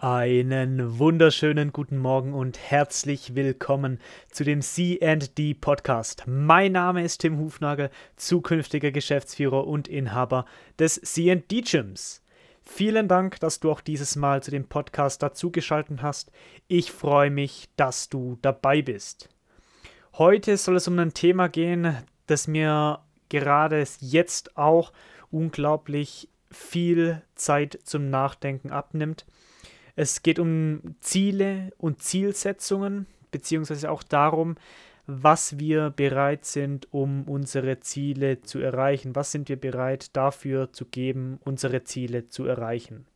Einen wunderschönen guten Morgen und herzlich willkommen zu dem CD Podcast. Mein Name ist Tim Hufnagel, zukünftiger Geschäftsführer und Inhaber des CD Gyms. Vielen Dank, dass du auch dieses Mal zu dem Podcast dazugeschaltet hast. Ich freue mich, dass du dabei bist. Heute soll es um ein Thema gehen, das mir gerade jetzt auch unglaublich viel Zeit zum Nachdenken abnimmt es geht um Ziele und Zielsetzungen, beziehungsweise auch darum, was wir bereit sind, um unsere Ziele zu erreichen. Was sind wir bereit dafür zu geben, unsere Ziele zu erreichen?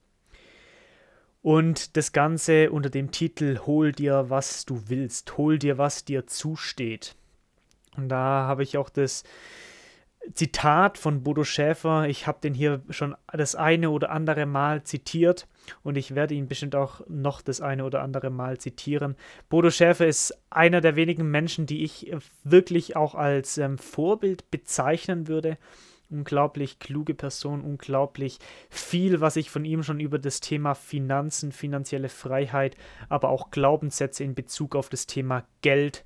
Und das Ganze unter dem Titel Hol dir, was du willst, hol dir, was dir zusteht. Und da habe ich auch das Zitat von Bodo Schäfer. Ich habe den hier schon das eine oder andere Mal zitiert und ich werde ihn bestimmt auch noch das eine oder andere Mal zitieren. Bodo Schäfer ist einer der wenigen Menschen, die ich wirklich auch als ähm, Vorbild bezeichnen würde. Unglaublich kluge Person, unglaublich viel, was ich von ihm schon über das Thema Finanzen, finanzielle Freiheit, aber auch Glaubenssätze in Bezug auf das Thema Geld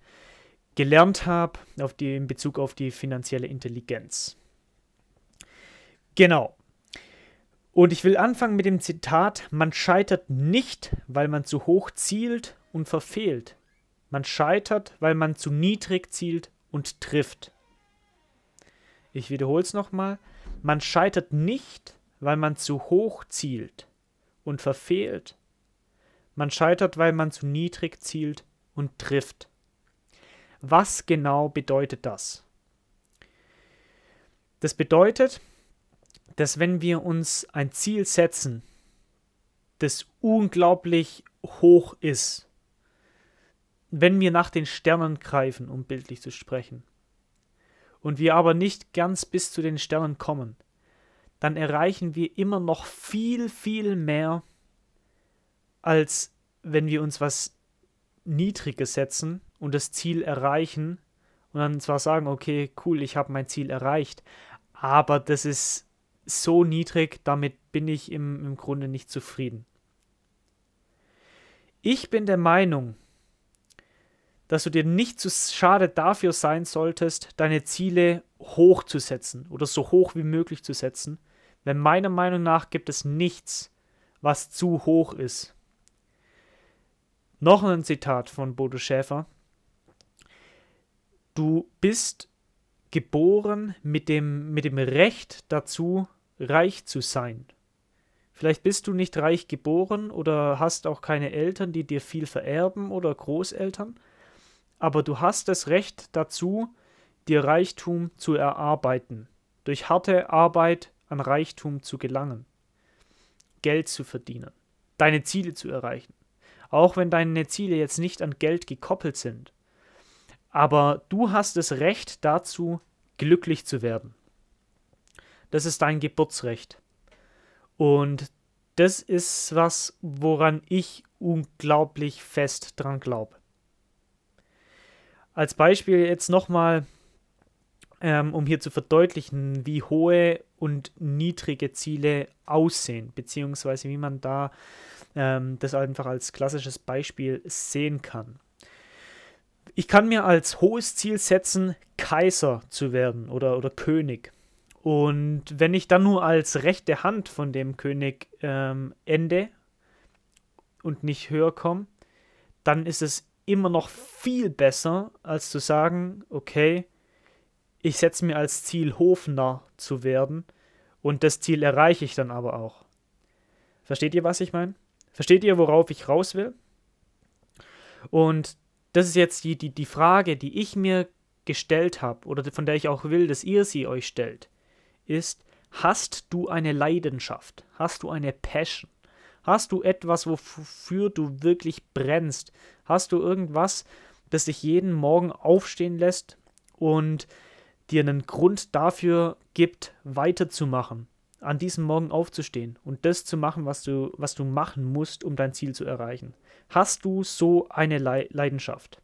gelernt habe, auf die, in Bezug auf die finanzielle Intelligenz. Genau. Und ich will anfangen mit dem Zitat, man scheitert nicht, weil man zu hoch zielt und verfehlt. Man scheitert, weil man zu niedrig zielt und trifft. Ich wiederhole es nochmal. Man scheitert nicht, weil man zu hoch zielt und verfehlt. Man scheitert, weil man zu niedrig zielt und trifft. Was genau bedeutet das? Das bedeutet, dass wenn wir uns ein Ziel setzen, das unglaublich hoch ist, wenn wir nach den Sternen greifen, um bildlich zu sprechen, und wir aber nicht ganz bis zu den Sternen kommen, dann erreichen wir immer noch viel, viel mehr, als wenn wir uns was Niedriges setzen und das Ziel erreichen und dann zwar sagen, okay, cool, ich habe mein Ziel erreicht, aber das ist so niedrig, damit bin ich im, im Grunde nicht zufrieden. Ich bin der Meinung, dass du dir nicht zu schade dafür sein solltest, deine Ziele hoch zu setzen oder so hoch wie möglich zu setzen, denn meiner Meinung nach gibt es nichts, was zu hoch ist. Noch ein Zitat von Bodo Schäfer. Du bist geboren mit dem, mit dem Recht dazu, reich zu sein. Vielleicht bist du nicht reich geboren oder hast auch keine Eltern, die dir viel vererben oder Großeltern, aber du hast das Recht dazu, dir Reichtum zu erarbeiten, durch harte Arbeit an Reichtum zu gelangen, Geld zu verdienen, deine Ziele zu erreichen. Auch wenn deine Ziele jetzt nicht an Geld gekoppelt sind. Aber du hast das Recht dazu, glücklich zu werden. Das ist dein Geburtsrecht. Und das ist was, woran ich unglaublich fest dran glaube. Als Beispiel jetzt nochmal, ähm, um hier zu verdeutlichen, wie hohe und niedrige Ziele aussehen, beziehungsweise wie man da ähm, das einfach als klassisches Beispiel sehen kann. Ich kann mir als hohes Ziel setzen, Kaiser zu werden oder, oder König. Und wenn ich dann nur als rechte Hand von dem König ähm, ende und nicht höher komme, dann ist es immer noch viel besser, als zu sagen, okay, ich setze mir als Ziel Hofner zu werden und das Ziel erreiche ich dann aber auch. Versteht ihr, was ich meine? Versteht ihr, worauf ich raus will? Und das ist jetzt die, die, die Frage, die ich mir gestellt habe oder von der ich auch will, dass ihr sie euch stellt, ist, hast du eine Leidenschaft? Hast du eine Passion? Hast du etwas, wofür du wirklich brennst? Hast du irgendwas, das dich jeden Morgen aufstehen lässt und dir einen Grund dafür gibt, weiterzumachen? An diesem Morgen aufzustehen und das zu machen, was du, was du machen musst, um dein Ziel zu erreichen. Hast du so eine Le Leidenschaft?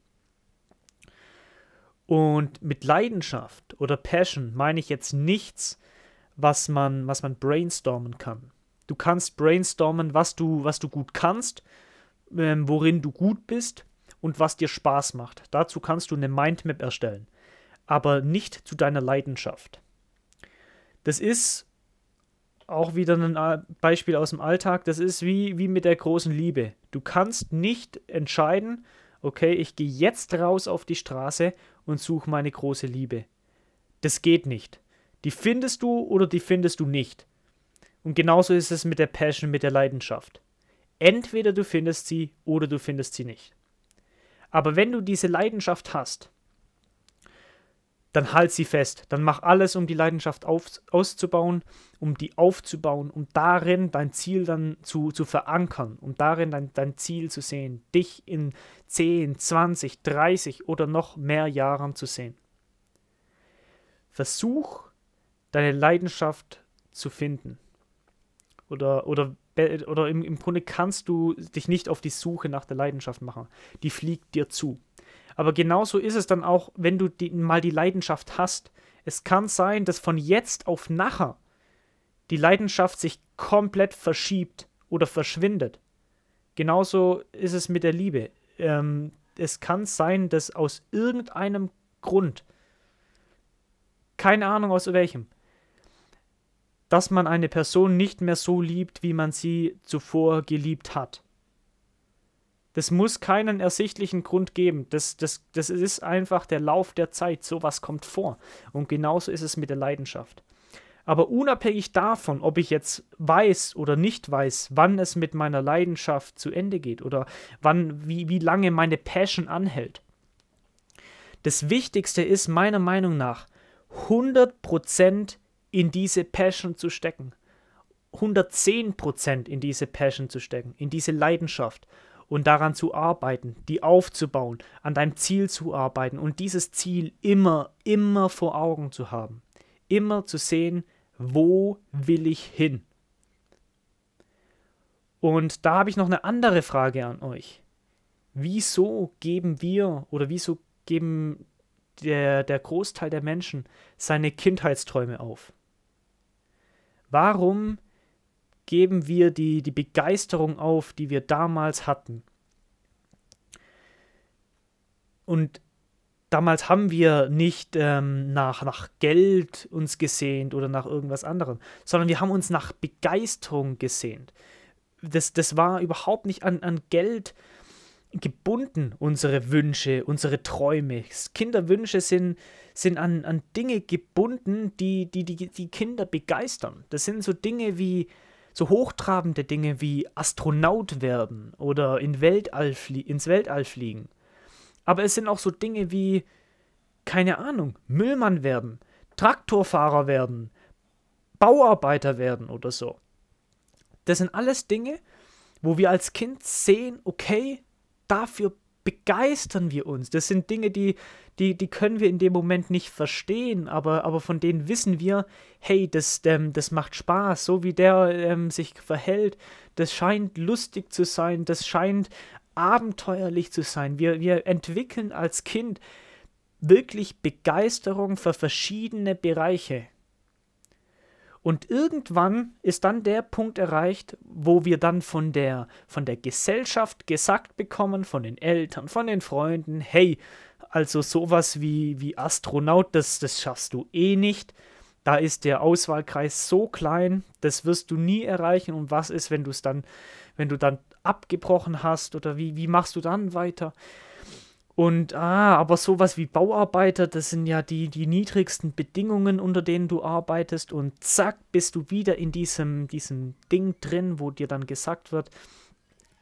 Und mit Leidenschaft oder Passion meine ich jetzt nichts, was man, was man brainstormen kann. Du kannst brainstormen, was du, was du gut kannst, ähm, worin du gut bist und was dir Spaß macht. Dazu kannst du eine Mindmap erstellen, aber nicht zu deiner Leidenschaft. Das ist auch wieder ein Beispiel aus dem Alltag. Das ist wie, wie mit der großen Liebe. Du kannst nicht entscheiden, okay, ich gehe jetzt raus auf die Straße und suche meine große Liebe. Das geht nicht. Die findest du oder die findest du nicht. Und genauso ist es mit der Passion, mit der Leidenschaft. Entweder du findest sie oder du findest sie nicht. Aber wenn du diese Leidenschaft hast, dann halt sie fest. Dann mach alles, um die Leidenschaft auf, auszubauen, um die aufzubauen, um darin dein Ziel dann zu, zu verankern, um darin dein, dein Ziel zu sehen, dich in 10, 20, 30 oder noch mehr Jahren zu sehen. Versuch, deine Leidenschaft zu finden. Oder, oder, oder im, im Grunde kannst du dich nicht auf die Suche nach der Leidenschaft machen. Die fliegt dir zu. Aber genauso ist es dann auch, wenn du die, mal die Leidenschaft hast. Es kann sein, dass von jetzt auf nachher die Leidenschaft sich komplett verschiebt oder verschwindet. Genauso ist es mit der Liebe. Ähm, es kann sein, dass aus irgendeinem Grund, keine Ahnung aus welchem, dass man eine Person nicht mehr so liebt, wie man sie zuvor geliebt hat. Das muss keinen ersichtlichen Grund geben. Das, das, das ist einfach der Lauf der Zeit. Sowas kommt vor. Und genauso ist es mit der Leidenschaft. Aber unabhängig davon, ob ich jetzt weiß oder nicht weiß, wann es mit meiner Leidenschaft zu Ende geht oder wann, wie, wie lange meine Passion anhält. Das Wichtigste ist meiner Meinung nach, 100% in diese Passion zu stecken. 110% in diese Passion zu stecken, in diese Leidenschaft und daran zu arbeiten, die aufzubauen, an deinem Ziel zu arbeiten und dieses Ziel immer, immer vor Augen zu haben. Immer zu sehen, wo will ich hin? Und da habe ich noch eine andere Frage an euch. Wieso geben wir oder wieso geben der, der Großteil der Menschen seine Kindheitsträume auf? Warum geben wir die, die Begeisterung auf, die wir damals hatten. Und damals haben wir nicht ähm, nach, nach Geld uns gesehnt oder nach irgendwas anderem, sondern wir haben uns nach Begeisterung gesehnt. Das, das war überhaupt nicht an, an Geld gebunden, unsere Wünsche, unsere Träume. Kinderwünsche sind, sind an, an Dinge gebunden, die, die, die die Kinder begeistern. Das sind so Dinge wie so hochtrabende Dinge wie Astronaut werden oder in Weltall ins Weltall fliegen. Aber es sind auch so Dinge wie, keine Ahnung, Müllmann werden, Traktorfahrer werden, Bauarbeiter werden oder so. Das sind alles Dinge, wo wir als Kind sehen, okay, dafür begeistern wir uns. Das sind Dinge, die, die, die können wir in dem Moment nicht verstehen, aber, aber von denen wissen wir, hey, das, ähm, das macht Spaß, so wie der ähm, sich verhält, das scheint lustig zu sein, das scheint abenteuerlich zu sein. Wir, wir entwickeln als Kind wirklich Begeisterung für verschiedene Bereiche. Und irgendwann ist dann der Punkt erreicht, wo wir dann von der, von der Gesellschaft gesagt bekommen, von den Eltern, von den Freunden, hey, also sowas wie, wie Astronaut, das, das schaffst du eh nicht. Da ist der Auswahlkreis so klein, das wirst du nie erreichen. Und was ist, wenn du es dann, wenn du dann abgebrochen hast oder wie, wie machst du dann weiter? Und ah, aber sowas wie Bauarbeiter, das sind ja die, die niedrigsten Bedingungen, unter denen du arbeitest. Und zack, bist du wieder in diesem, diesem Ding drin, wo dir dann gesagt wird,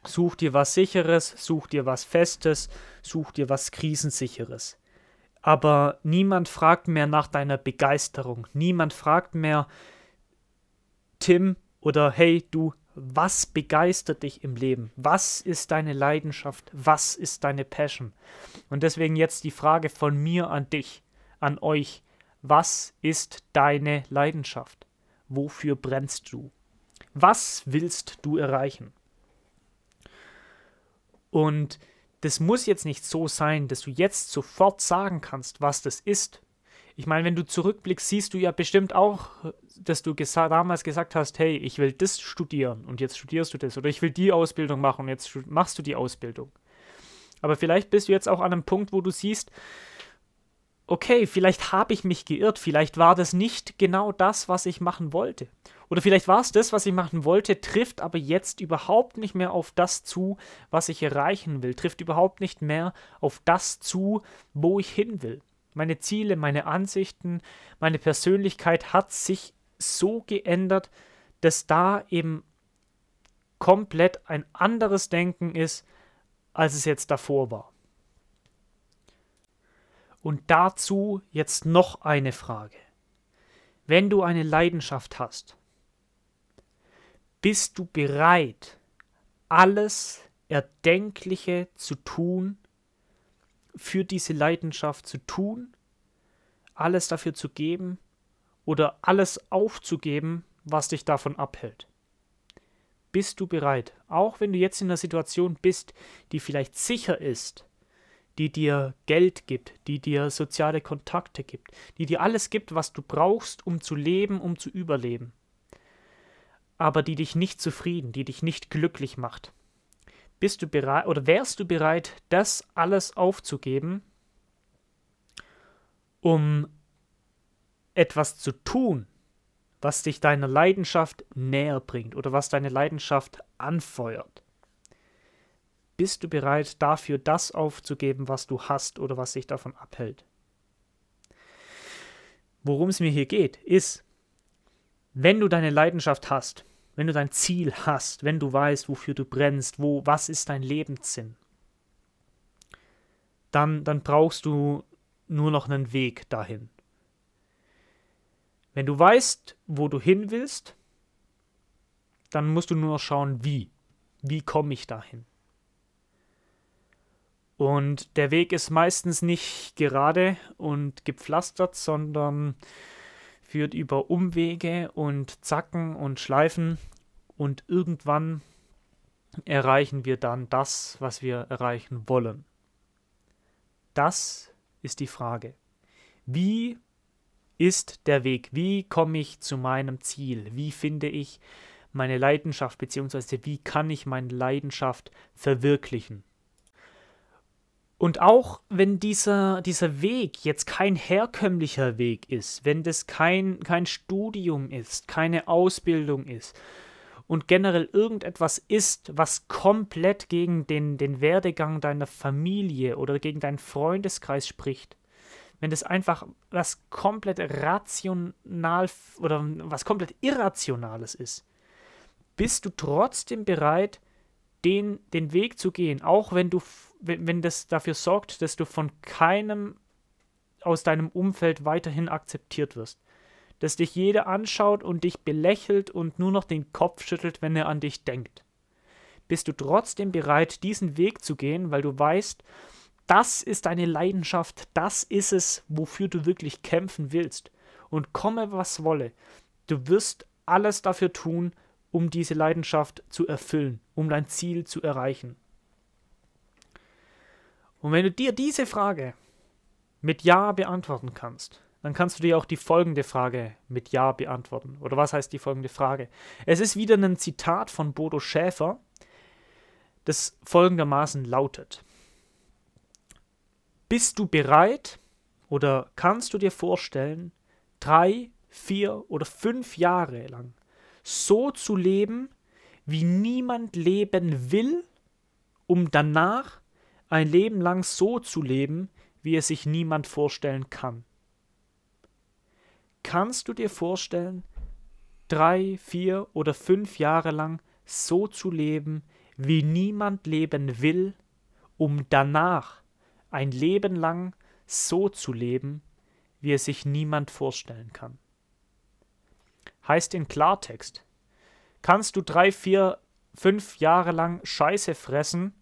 such dir was Sicheres, such dir was Festes, such dir was Krisensicheres. Aber niemand fragt mehr nach deiner Begeisterung. Niemand fragt mehr, Tim oder hey, du, was begeistert dich im Leben? Was ist deine Leidenschaft? Was ist deine Passion? Und deswegen jetzt die Frage von mir an dich, an euch. Was ist deine Leidenschaft? Wofür brennst du? Was willst du erreichen? Und das muss jetzt nicht so sein, dass du jetzt sofort sagen kannst, was das ist. Ich meine, wenn du zurückblickst, siehst du ja bestimmt auch, dass du gesa damals gesagt hast, hey, ich will das studieren und jetzt studierst du das. Oder ich will die Ausbildung machen und jetzt machst du die Ausbildung. Aber vielleicht bist du jetzt auch an einem Punkt, wo du siehst, okay, vielleicht habe ich mich geirrt, vielleicht war das nicht genau das, was ich machen wollte. Oder vielleicht war es das, was ich machen wollte, trifft aber jetzt überhaupt nicht mehr auf das zu, was ich erreichen will, trifft überhaupt nicht mehr auf das zu, wo ich hin will. Meine Ziele, meine Ansichten, meine Persönlichkeit hat sich so geändert, dass da eben komplett ein anderes Denken ist, als es jetzt davor war. Und dazu jetzt noch eine Frage. Wenn du eine Leidenschaft hast, bist du bereit, alles Erdenkliche zu tun, für diese Leidenschaft zu tun, alles dafür zu geben oder alles aufzugeben, was dich davon abhält? Bist du bereit, auch wenn du jetzt in einer Situation bist, die vielleicht sicher ist, die dir Geld gibt, die dir soziale Kontakte gibt, die dir alles gibt, was du brauchst, um zu leben, um zu überleben, aber die dich nicht zufrieden, die dich nicht glücklich macht? Bist du bereit oder wärst du bereit, das alles aufzugeben, um etwas zu tun, was dich deiner Leidenschaft näher bringt oder was deine Leidenschaft anfeuert? Bist du bereit, dafür das aufzugeben, was du hast oder was dich davon abhält? Worum es mir hier geht, ist, wenn du deine Leidenschaft hast, wenn du dein Ziel hast, wenn du weißt, wofür du brennst, wo, was ist dein Lebenssinn, dann, dann brauchst du nur noch einen Weg dahin. Wenn du weißt, wo du hin willst, dann musst du nur noch schauen, wie. Wie komme ich dahin? Und der Weg ist meistens nicht gerade und gepflastert, sondern führt über Umwege und Zacken und Schleifen und irgendwann erreichen wir dann das, was wir erreichen wollen. Das ist die Frage. Wie ist der Weg? Wie komme ich zu meinem Ziel? Wie finde ich meine Leidenschaft, beziehungsweise wie kann ich meine Leidenschaft verwirklichen? Und auch wenn dieser, dieser Weg jetzt kein herkömmlicher Weg ist, wenn das kein, kein Studium ist, keine Ausbildung ist und generell irgendetwas ist, was komplett gegen den, den Werdegang deiner Familie oder gegen deinen Freundeskreis spricht, wenn das einfach was komplett rational oder was komplett Irrationales ist, bist du trotzdem bereit, den, den Weg zu gehen, auch wenn du, wenn, wenn das dafür sorgt, dass du von keinem aus deinem Umfeld weiterhin akzeptiert wirst. Dass dich jeder anschaut und dich belächelt und nur noch den Kopf schüttelt, wenn er an dich denkt. Bist du trotzdem bereit, diesen Weg zu gehen, weil du weißt, das ist deine Leidenschaft, das ist es, wofür du wirklich kämpfen willst. Und komme, was wolle, du wirst alles dafür tun, um diese Leidenschaft zu erfüllen, um dein Ziel zu erreichen. Und wenn du dir diese Frage mit Ja beantworten kannst, dann kannst du dir auch die folgende Frage mit Ja beantworten. Oder was heißt die folgende Frage? Es ist wieder ein Zitat von Bodo Schäfer, das folgendermaßen lautet. Bist du bereit oder kannst du dir vorstellen, drei, vier oder fünf Jahre lang so zu leben, wie niemand leben will, um danach ein Leben lang so zu leben, wie es sich niemand vorstellen kann. Kannst du dir vorstellen, drei, vier oder fünf Jahre lang so zu leben, wie niemand leben will, um danach ein Leben lang so zu leben, wie es sich niemand vorstellen kann? heißt in Klartext, kannst du drei, vier, fünf Jahre lang Scheiße fressen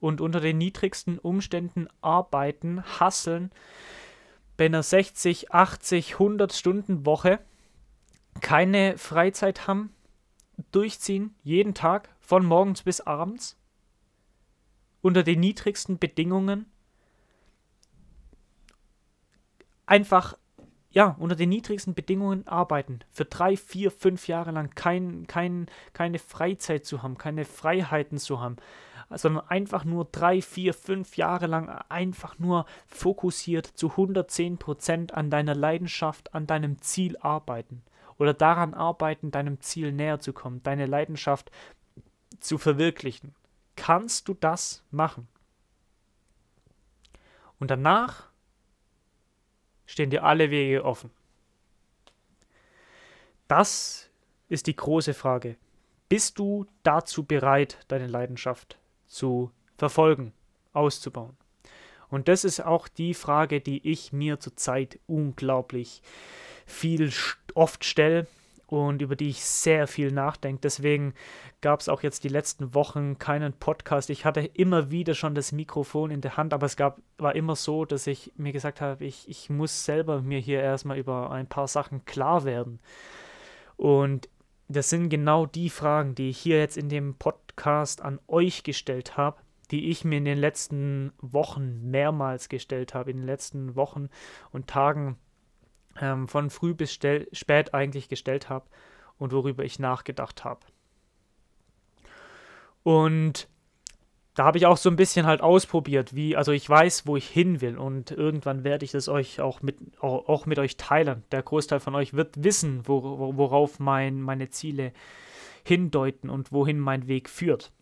und unter den niedrigsten Umständen arbeiten, hasseln, bei einer 60, 80, 100 Stunden Woche, keine Freizeit haben, durchziehen, jeden Tag, von morgens bis abends, unter den niedrigsten Bedingungen, einfach ja, unter den niedrigsten Bedingungen arbeiten, für drei, vier, fünf Jahre lang kein, kein, keine Freizeit zu haben, keine Freiheiten zu haben, sondern einfach nur drei, vier, fünf Jahre lang einfach nur fokussiert zu 110 Prozent an deiner Leidenschaft, an deinem Ziel arbeiten oder daran arbeiten, deinem Ziel näher zu kommen, deine Leidenschaft zu verwirklichen. Kannst du das machen? Und danach stehen dir alle Wege offen. Das ist die große Frage. Bist du dazu bereit, deine Leidenschaft zu verfolgen, auszubauen? Und das ist auch die Frage, die ich mir zurzeit unglaublich viel oft stelle und über die ich sehr viel nachdenke. Deswegen gab es auch jetzt die letzten Wochen keinen Podcast. Ich hatte immer wieder schon das Mikrofon in der Hand, aber es gab, war immer so, dass ich mir gesagt habe, ich, ich muss selber mir hier erstmal über ein paar Sachen klar werden. Und das sind genau die Fragen, die ich hier jetzt in dem Podcast an euch gestellt habe, die ich mir in den letzten Wochen mehrmals gestellt habe, in den letzten Wochen und Tagen ähm, von früh bis spät eigentlich gestellt habe und worüber ich nachgedacht habe. Und da habe ich auch so ein bisschen halt ausprobiert, wie, also ich weiß, wo ich hin will und irgendwann werde ich das euch auch mit, auch, mit euch teilen. Der Großteil von euch wird wissen, wo, worauf mein, meine Ziele hindeuten und wohin mein Weg führt.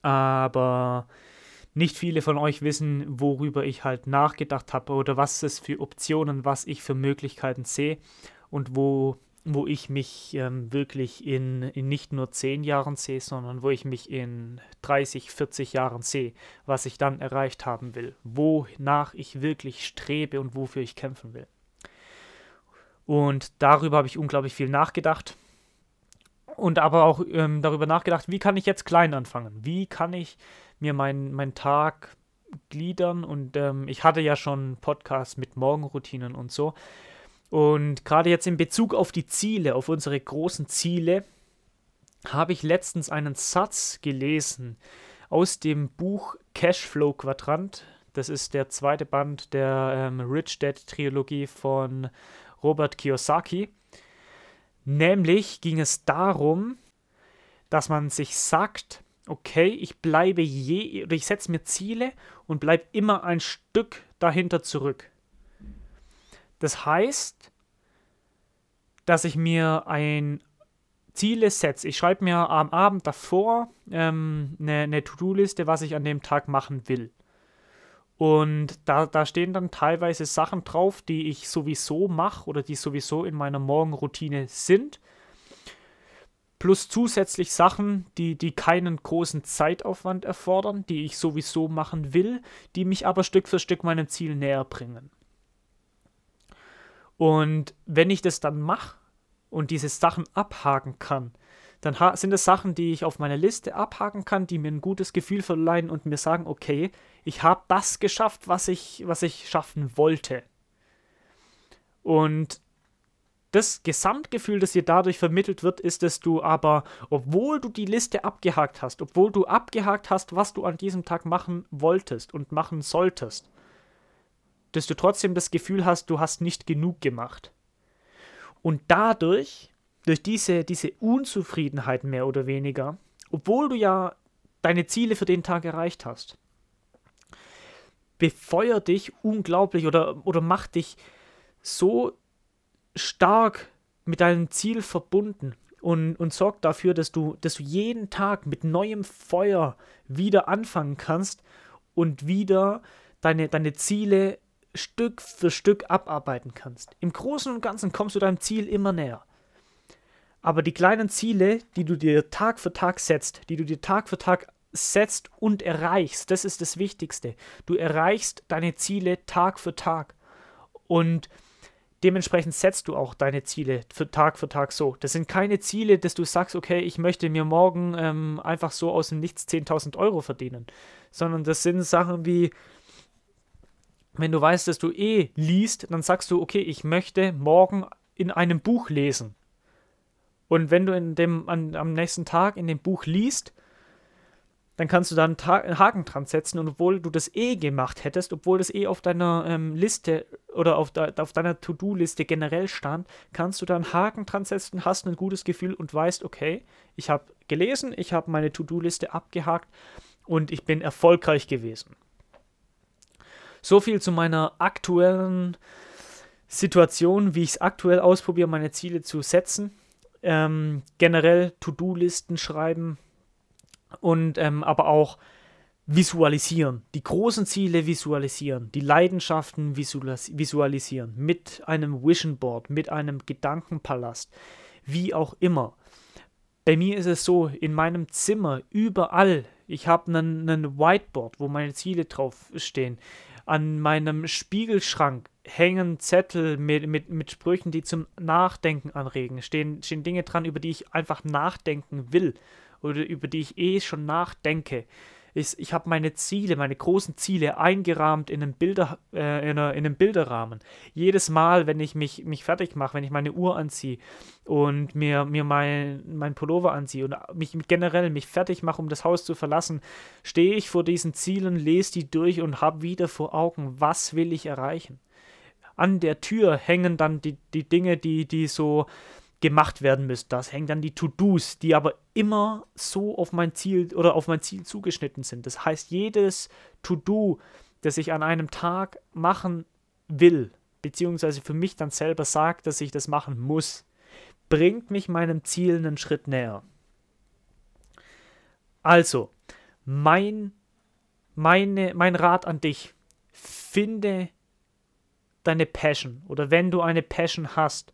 Aber nicht viele von euch wissen, worüber ich halt nachgedacht habe oder was es für Optionen, was ich für Möglichkeiten sehe und wo, wo ich mich ähm, wirklich in, in nicht nur 10 Jahren sehe, sondern wo ich mich in 30, 40 Jahren sehe, was ich dann erreicht haben will, wonach ich wirklich strebe und wofür ich kämpfen will. Und darüber habe ich unglaublich viel nachgedacht und aber auch ähm, darüber nachgedacht, wie kann ich jetzt klein anfangen? Wie kann ich mir meinen mein Tag gliedern? Und ähm, ich hatte ja schon Podcasts mit Morgenroutinen und so. Und gerade jetzt in Bezug auf die Ziele, auf unsere großen Ziele, habe ich letztens einen Satz gelesen aus dem Buch Cashflow Quadrant. Das ist der zweite Band der ähm, Rich Dad Trilogie von Robert Kiyosaki. Nämlich ging es darum, dass man sich sagt, okay, ich bleibe je, ich setze mir Ziele und bleibe immer ein Stück dahinter zurück. Das heißt, dass ich mir ein Ziele setze. Ich schreibe mir am Abend davor ähm, eine, eine To-Do-Liste, was ich an dem Tag machen will. Und da, da stehen dann teilweise Sachen drauf, die ich sowieso mache oder die sowieso in meiner Morgenroutine sind. Plus zusätzlich Sachen, die, die keinen großen Zeitaufwand erfordern, die ich sowieso machen will, die mich aber Stück für Stück meinem Ziel näher bringen. Und wenn ich das dann mache und diese Sachen abhaken kann, dann sind es Sachen, die ich auf meiner Liste abhaken kann, die mir ein gutes Gefühl verleihen und mir sagen, okay, ich habe das geschafft, was ich, was ich schaffen wollte. Und das Gesamtgefühl, das dir dadurch vermittelt wird, ist, dass du aber, obwohl du die Liste abgehakt hast, obwohl du abgehakt hast, was du an diesem Tag machen wolltest und machen solltest, dass du trotzdem das Gefühl hast, du hast nicht genug gemacht. Und dadurch durch diese, diese Unzufriedenheit mehr oder weniger, obwohl du ja deine Ziele für den Tag erreicht hast, befeuert dich unglaublich oder, oder macht dich so stark mit deinem Ziel verbunden und, und sorgt dafür, dass du, dass du jeden Tag mit neuem Feuer wieder anfangen kannst und wieder deine, deine Ziele Stück für Stück abarbeiten kannst. Im Großen und Ganzen kommst du deinem Ziel immer näher. Aber die kleinen Ziele, die du dir Tag für Tag setzt, die du dir Tag für Tag setzt und erreichst, das ist das Wichtigste. Du erreichst deine Ziele Tag für Tag. Und dementsprechend setzt du auch deine Ziele für Tag für Tag so. Das sind keine Ziele, dass du sagst, okay, ich möchte mir morgen ähm, einfach so aus dem Nichts 10.000 Euro verdienen, sondern das sind Sachen wie, wenn du weißt, dass du eh liest, dann sagst du, okay, ich möchte morgen in einem Buch lesen. Und wenn du in dem, an, am nächsten Tag in dem Buch liest, dann kannst du da einen, einen Haken dran setzen und obwohl du das eh gemacht hättest, obwohl das eh auf deiner ähm, Liste oder auf, de, auf deiner To-Do-Liste generell stand, kannst du da einen Haken dran setzen, hast ein gutes Gefühl und weißt, okay, ich habe gelesen, ich habe meine To-Do-Liste abgehakt und ich bin erfolgreich gewesen. So viel zu meiner aktuellen Situation, wie ich es aktuell ausprobiere, meine Ziele zu setzen. Ähm, generell To-Do-Listen schreiben, und ähm, aber auch visualisieren, die großen Ziele visualisieren, die Leidenschaften visualisieren, mit einem Vision Board, mit einem Gedankenpalast, wie auch immer. Bei mir ist es so, in meinem Zimmer, überall, ich habe einen Whiteboard, wo meine Ziele drauf stehen. An meinem Spiegelschrank hängen Zettel mit, mit, mit Sprüchen, die zum Nachdenken anregen. Stehen, stehen Dinge dran, über die ich einfach nachdenken will oder über die ich eh schon nachdenke. Ich, ich habe meine Ziele, meine großen Ziele eingerahmt in einem, Bilder, äh, in, einer, in einem Bilderrahmen. Jedes Mal, wenn ich mich, mich fertig mache, wenn ich meine Uhr anziehe und mir, mir mein, mein Pullover anziehe und mich generell mich fertig mache, um das Haus zu verlassen, stehe ich vor diesen Zielen, lese die durch und habe wieder vor Augen, was will ich erreichen. An der Tür hängen dann die, die Dinge, die, die so gemacht werden müssen. Das hängen dann die To-Dos, die aber immer so auf mein Ziel oder auf mein Ziel zugeschnitten sind. Das heißt, jedes To-Do, das ich an einem Tag machen will, beziehungsweise für mich dann selber sagt, dass ich das machen muss, bringt mich meinem Ziel einen Schritt näher. Also, mein, meine, mein Rat an dich, finde deine Passion oder wenn du eine Passion hast,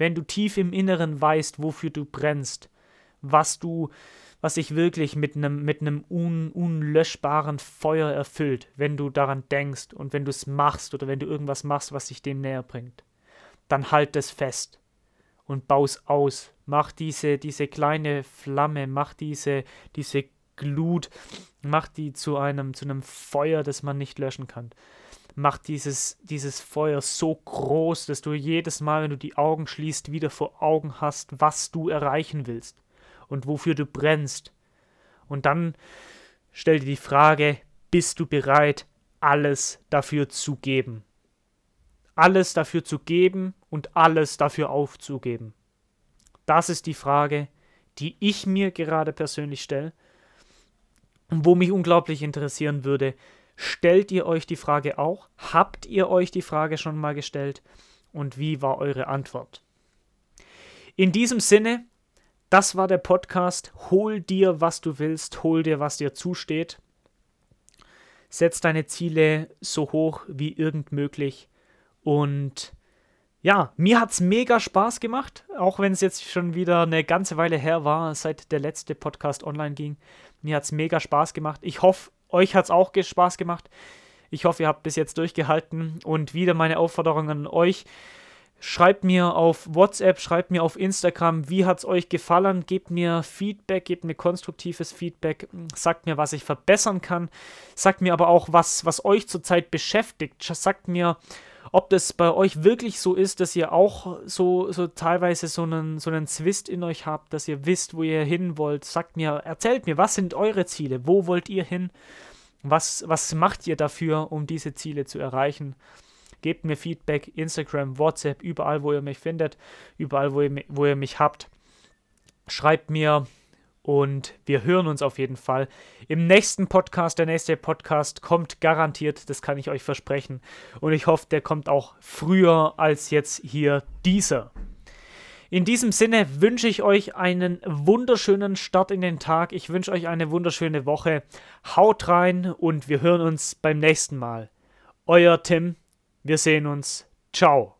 wenn du tief im Inneren weißt, wofür du brennst, was du, was sich wirklich mit einem mit einem un, unlöschbaren Feuer erfüllt, wenn du daran denkst und wenn du es machst oder wenn du irgendwas machst, was dich dem näher bringt, dann halt es fest und baus aus. Mach diese, diese kleine Flamme, mach diese, diese Glut, mach die zu einem, zu einem Feuer, das man nicht löschen kann macht dieses, dieses Feuer so groß, dass du jedes Mal, wenn du die Augen schließt, wieder vor Augen hast, was du erreichen willst und wofür du brennst. Und dann stell dir die Frage, bist du bereit, alles dafür zu geben? Alles dafür zu geben und alles dafür aufzugeben. Das ist die Frage, die ich mir gerade persönlich stelle und wo mich unglaublich interessieren würde, Stellt ihr euch die Frage auch? Habt ihr euch die Frage schon mal gestellt? Und wie war eure Antwort? In diesem Sinne, das war der Podcast. Hol dir, was du willst, hol dir, was dir zusteht. Setz deine Ziele so hoch wie irgend möglich. Und ja, mir hat es mega Spaß gemacht, auch wenn es jetzt schon wieder eine ganze Weile her war, seit der letzte Podcast online ging. Mir hat es mega Spaß gemacht. Ich hoffe, euch hat es auch Spaß gemacht. Ich hoffe, ihr habt bis jetzt durchgehalten und wieder meine Aufforderung an euch. Schreibt mir auf WhatsApp, schreibt mir auf Instagram, wie hat es euch gefallen. Gebt mir Feedback, gebt mir konstruktives Feedback. Sagt mir, was ich verbessern kann. Sagt mir aber auch, was, was euch zurzeit beschäftigt. Sagt mir, ob das bei euch wirklich so ist, dass ihr auch so, so teilweise so einen, so einen Zwist in euch habt, dass ihr wisst, wo ihr hin wollt. Sagt mir, erzählt mir, was sind eure Ziele? Wo wollt ihr hin? Was, was macht ihr dafür, um diese Ziele zu erreichen? Gebt mir Feedback, Instagram, WhatsApp, überall, wo ihr mich findet, überall, wo ihr, wo ihr mich habt. Schreibt mir und wir hören uns auf jeden Fall im nächsten Podcast. Der nächste Podcast kommt garantiert, das kann ich euch versprechen. Und ich hoffe, der kommt auch früher als jetzt hier dieser. In diesem Sinne wünsche ich euch einen wunderschönen Start in den Tag. Ich wünsche euch eine wunderschöne Woche. Haut rein und wir hören uns beim nächsten Mal. Euer Tim. Wir sehen uns. Ciao.